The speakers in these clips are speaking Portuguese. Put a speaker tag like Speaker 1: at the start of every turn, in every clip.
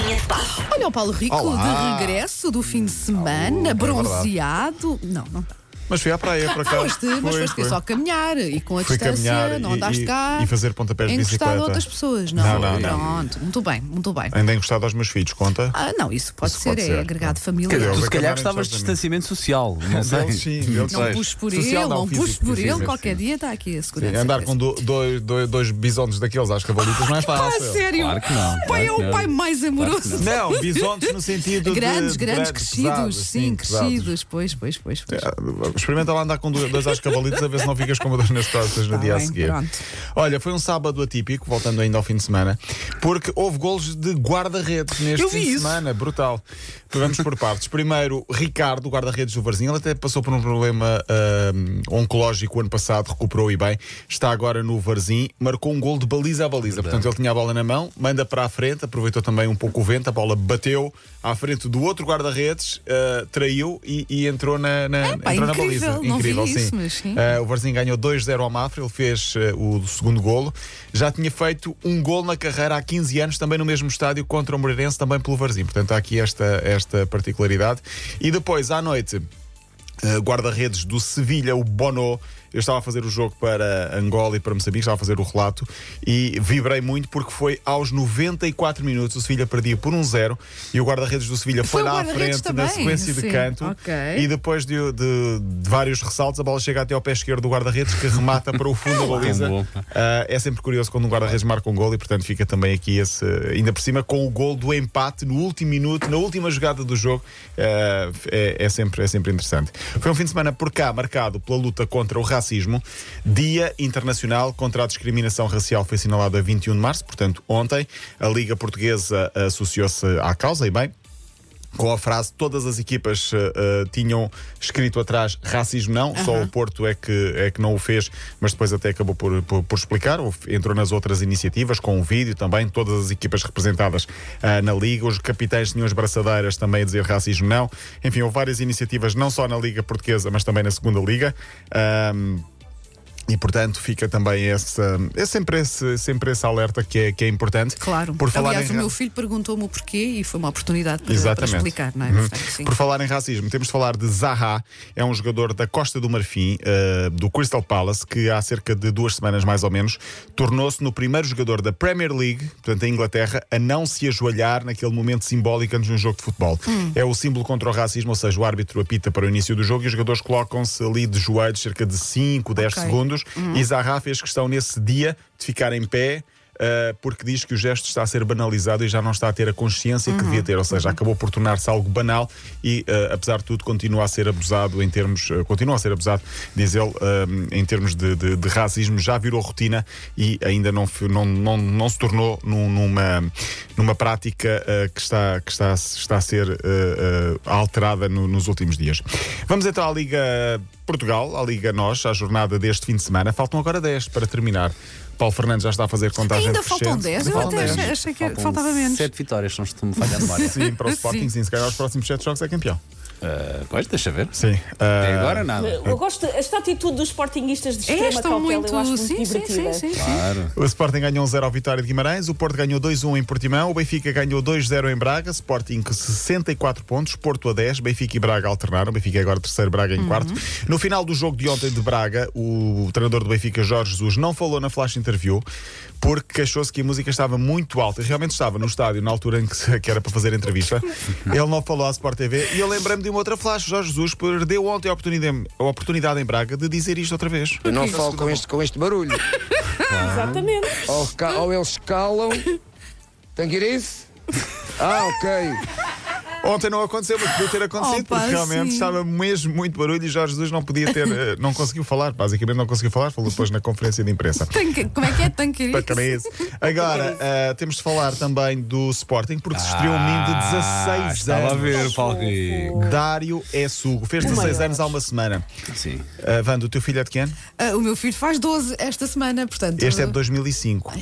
Speaker 1: linha de passe.
Speaker 2: Olha o Paulo Rico
Speaker 3: Olá.
Speaker 2: de regresso do fim de semana,
Speaker 3: é
Speaker 2: bronzeado. Não, não está.
Speaker 3: Mas fui à praia para cá.
Speaker 2: Foste, mas
Speaker 3: Fui,
Speaker 2: foste
Speaker 3: fui.
Speaker 2: só caminhar e com a
Speaker 3: Fui
Speaker 2: distância
Speaker 3: caminhar
Speaker 2: não
Speaker 3: e-
Speaker 2: andaste
Speaker 3: e-
Speaker 2: cá.
Speaker 3: e fazer pontapés de
Speaker 2: encostado a
Speaker 3: bicicleta.
Speaker 2: outras pessoas. Não,
Speaker 3: Não, não, não.
Speaker 2: Pronto, muito bem, muito bem.
Speaker 3: Ainda encostado aos meus filhos, conta?
Speaker 2: Ah, não, isso pode
Speaker 3: Isso
Speaker 2: ser,
Speaker 3: pode
Speaker 2: é
Speaker 3: ser.
Speaker 2: agregado
Speaker 3: Quer
Speaker 2: familiar.
Speaker 4: Tu se calhar gostavas de distanciamento social. Não sei.
Speaker 3: Deles sim, deles
Speaker 2: Não
Speaker 3: sim.
Speaker 2: puxes por
Speaker 3: Social
Speaker 2: ele, não
Speaker 3: físico,
Speaker 2: puxes por
Speaker 3: físico,
Speaker 2: ele,
Speaker 3: sim.
Speaker 2: qualquer dia está aqui a
Speaker 3: Sim,
Speaker 2: segurança.
Speaker 3: andar com do- dois, dois, dois bisontes daqueles às cavalitas não é
Speaker 2: Ah,
Speaker 3: fácil.
Speaker 2: sério?
Speaker 4: Claro que não,
Speaker 2: O pai
Speaker 4: claro
Speaker 2: é o
Speaker 4: não.
Speaker 2: pai mais amoroso.
Speaker 3: Não, bisontes no sentido
Speaker 2: Grandes,
Speaker 3: de.
Speaker 2: grandes,
Speaker 3: de-
Speaker 2: crescidos,
Speaker 3: pesados,
Speaker 2: sim,
Speaker 3: pesados.
Speaker 2: crescidos. Pois, pois, pois. pois.
Speaker 3: Ah, Experimenta lá andar com dois dois às cavalitas a ver se não ficas com uma dor nas costas no
Speaker 2: Tá
Speaker 3: dia a
Speaker 2: bem,
Speaker 3: seguir.
Speaker 2: pronto.
Speaker 3: Olha, foi um sábado atípico, voltando ainda ao fim de semana, porque houve golos de guarda-redes neste fim de semana, brutal. Vamos por partes. Primeiro, Ricardo, o guarda-redes do Varzinho, ele até passou por um problema ahm, oncológico ano passado, recuperou e bem, está agora no Varzim, marcou um gol de baliza a baliza. Portanto, ele tinha a bola na mão, manda para a frente, aproveitou também um pouco o vento, a bola bateu à frente do outro guarda-redes, ah, traiu e, e entrou na, na,
Speaker 2: É, pá,
Speaker 3: entrou na baliza. Incrível,
Speaker 2: isso,
Speaker 3: sim.
Speaker 2: mas sim.
Speaker 3: Ah, o Varzim ganhou 2-0 ao Mafra, ele fez ah, o segundo golo. Já tinha feito um gol na carreira há 15 anos, também no mesmo estádio contra o Moreirense, também pelo Varzim. Portanto, há aqui esta, esta particularidade. E depois, à noite, uh, guarda-redes do Sevilha, o Bono. Eu estava a fazer o jogo para Angola e para Moçambique, estava a fazer o relato e vibrei muito porque foi aos 94 minutos. O Sevilha perdia por 1-0 e o guarda-redes do Sevilha foi, lá à frente na
Speaker 2: também,
Speaker 3: sequência de
Speaker 2: sim.
Speaker 3: canto
Speaker 2: Ok.
Speaker 3: e depois de, de- de vários ressaltos, a bola chega até ao pé esquerdo do guarda-redes que remata para o fundo da baliza. Ah, é sempre curioso quando um guarda-redes marca um gol e, portanto, fica também aqui esse, ainda por cima, com o gol do empate no último minuto, na última jogada do jogo. Ah, é, é sempre, é sempre interessante. Foi um fim de semana por cá marcado pela luta contra o racismo. Dia Internacional contra a Discriminação Racial foi assinalado a 21 de março, portanto, ontem. A Liga Portuguesa associou-se à causa, e bem com a frase todas as equipas eh, tinham escrito atrás racismo não, só o Porto é que, é que não o fez, mas depois até acabou por, por, por explicar, ou entrou nas outras iniciativas, com o vídeo também, todas as equipas representadas ah, na Liga, os capitães tinham as braçadeiras também a dizer racismo não, enfim, houve várias iniciativas, não só na Liga Portuguesa, mas também na segunda Liga. E portanto fica também esse, é sempre esse, sempre esse alerta que é, que é importante.
Speaker 2: Claro.
Speaker 3: Por falar
Speaker 2: Aliás,
Speaker 3: em
Speaker 2: o meu filho perguntou-me o porquê e foi uma oportunidade para, para explicar, não é?
Speaker 3: Uhum.
Speaker 2: Portanto.
Speaker 3: Por falar em racismo, temos de falar de Zaha, é um jogador da Costa do Marfim, eh, do Crystal Palace, que há cerca de duas semanas mais ou menos tornou-se no primeiro jogador da Premier League, portanto, da Inglaterra, a não se ajoelhar naquele momento simbólico antes de um jogo de futebol.
Speaker 2: Hum.
Speaker 3: É o símbolo contra o racismo, ou seja, o árbitro apita para o início do jogo e os jogadores colocam-se ali de joelhos cerca de 5, 10
Speaker 2: Ok.
Speaker 3: segundos.
Speaker 2: Uhum.
Speaker 3: E Zaha fez questão nesse dia de ficar em pé. Uh, porque diz que o gesto está a ser banalizado e já não está a ter a consciência que devia ter, ou seja, acabou por tornar-se algo banal e, uh, apesar de tudo, continua a ser abusado em termos, uh, continua a ser abusado, diz ele, em termos de, de- de racismo, já virou rotina e ainda não, não, não, não se tornou num- numa, numa prática que, está, que está, está a ser alterada no- nos últimos dias. Vamos então à Liga Portugal, à Liga Nós, à jornada deste fim de semana. Faltam agora 10 para terminar. Paulo Fernandes já está a fazer contagem
Speaker 2: Ainda faltam
Speaker 3: crescente.
Speaker 2: 10? Eu até
Speaker 3: 10.
Speaker 2: achei, achei que
Speaker 4: Faltam
Speaker 2: faltava menos.
Speaker 4: Sete vitórias, se não estou-me falhar a memória.
Speaker 3: Sim, para o Sporting,
Speaker 2: Sim.
Speaker 3: sim. Se calhar os próximos 7 jogos é campeão.
Speaker 4: Ah, pois, deixa ver.
Speaker 3: Sim.
Speaker 4: Até
Speaker 3: Ah,
Speaker 4: agora nada.
Speaker 1: Eu gosto, esta atitude dos sportinguistas de
Speaker 2: É,
Speaker 1: extrema
Speaker 2: estão
Speaker 1: cautela,
Speaker 2: muito.
Speaker 1: eu acho muito
Speaker 2: sim, sim,
Speaker 1: divertida.
Speaker 2: sim, sim, sim.
Speaker 4: Claro.
Speaker 3: O Sporting ganhou 1-0 ao Vitória de Guimarães, o Porto ganhou 2-1 em Portimão, o Benfica ganhou 2-0 em Braga, Sporting com 64 pontos, Porto a 10, Benfica e Braga alternaram, Benfica é agora terceiro, Braga em quarto. No final do jogo de ontem de Braga, o treinador do Benfica, Jorge Jesus, não falou na flash interview porque queixou-se que a música estava muito alta. Realmente estava no estádio, na altura em que, era para fazer a entrevista. Ele não falou à Sport TV e eu lembrei-me de uma outra flash. Jorge Jesus perdeu ontem a oportunidade, a oportunidade em Braga de dizer isto outra vez.
Speaker 5: Eu não falo com este, com este barulho.
Speaker 1: Exatamente.
Speaker 5: Ou, ca- ou eles calam. Tanguirice? Ah, ok.
Speaker 3: Ontem não aconteceu, mas podia ter acontecido,
Speaker 2: Opa,
Speaker 3: porque realmente
Speaker 2: sim.
Speaker 3: estava mesmo muito barulho e Jorge Jesus não podia ter, eh, não conseguiu falar, basicamente não conseguiu falar, falou depois na conferência de imprensa.
Speaker 2: Tanque- Como é que é tanque
Speaker 3: Bacana isso. Agora, eh, temos de falar também do Sporting, porque se estreou um menino de 16
Speaker 4: Estava a
Speaker 3: anos.
Speaker 4: ver, Paulo Rico.
Speaker 3: Dário é sugo, fez 16 anos há uma semana.
Speaker 4: Sim.
Speaker 3: Uh, Wanda, o teu filho é de que ano?
Speaker 2: Ah, o meu filho faz 12 esta semana, portanto.
Speaker 3: Este é de 2005.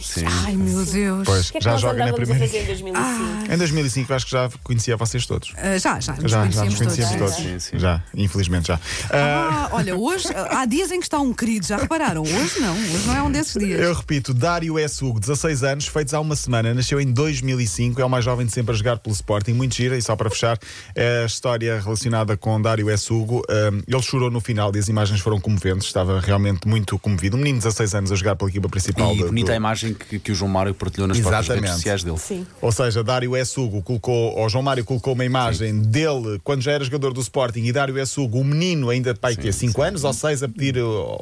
Speaker 2: Ai, meu Deus.
Speaker 3: Pois,
Speaker 1: que é que
Speaker 3: já joga na
Speaker 1: a
Speaker 3: primeira.
Speaker 1: em 2005?
Speaker 3: Em 2005 acho que já conhecia vocês todos.
Speaker 2: Ah, já, já, nos
Speaker 3: Já, já nos conhecíamos
Speaker 2: todos.
Speaker 3: todos.
Speaker 4: Sim, sim.
Speaker 3: Já, infelizmente já. Ah,
Speaker 2: Ah, olha, hoje há dias em que está um querido, já repararam? Hoje não, hoje não é um desses dias.
Speaker 3: Eu repito, Dário é sugo, 16 16 anos, feitos há uma semana, nasceu em 2005, é o mais jovem de sempre a jogar pelo Sporting, muito gira, e só para fechar, é a história relacionada com Dário S. Hugo. Um, ele chorou no final e as imagens foram comoventes, estava realmente muito comovido. Um menino de 16 anos a jogar pela equipa principal.
Speaker 4: E
Speaker 3: do-
Speaker 4: bonita
Speaker 3: do-
Speaker 4: a imagem que, que o João Mário partilhou nas próprias
Speaker 3: Exatamente.
Speaker 4: redes sociais dele.
Speaker 1: Sim.
Speaker 3: Ou seja, Dário S. Hugo colocou, ou João Mário colocou uma imagem dele quando já era jogador do Sporting e Dário S. Hugo, o menino ainda pai que 5 anos ou 6 a pedir.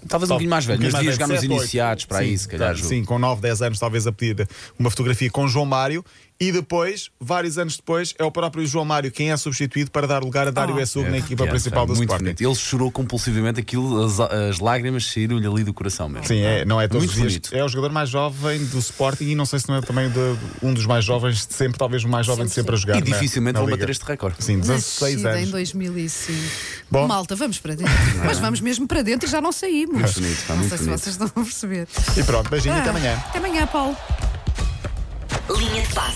Speaker 4: Talvez um bocadinho mais velho, mas devia jogar nos iniciados, para aí, se calhar,
Speaker 3: Sim, sim, com 9, 10 anos, talvez a pedir uma fotografia com João Mário. E depois, vários anos depois, é o próprio João Mário quem é substituído para dar lugar a Dário S. Hugo na equipa
Speaker 4: É,
Speaker 3: principal
Speaker 4: é
Speaker 3: do
Speaker 4: muito
Speaker 3: Sporting.
Speaker 4: bonito. Ele chorou compulsivamente aquilo, as, as lágrimas saíram-lhe ali do coração mesmo.
Speaker 3: Sim, é, não é todos
Speaker 4: Muito
Speaker 3: os dias.
Speaker 4: bonito.
Speaker 3: É o jogador mais jovem do Sporting e não sei se não é também de- um dos mais jovens de sempre, talvez o mais jovem de sempre a jogar.
Speaker 4: E
Speaker 3: na-
Speaker 4: dificilmente
Speaker 3: na
Speaker 4: vão bater este recorde.
Speaker 3: Sim, 16
Speaker 2: Nascida em
Speaker 3: anos.
Speaker 2: 2005.
Speaker 3: Bom.
Speaker 2: Malta, vamos para dentro. Mas vamos mesmo para dentro e já não saímos.
Speaker 4: Muito bonito, pá,
Speaker 2: não
Speaker 4: muito
Speaker 2: sei se
Speaker 4: bonito.
Speaker 2: vocês estão a perceber.
Speaker 3: E pronto, beijinho, até
Speaker 2: Ah,
Speaker 3: amanhã.
Speaker 2: Até amanhã, Paulo.
Speaker 6: Linha de passe.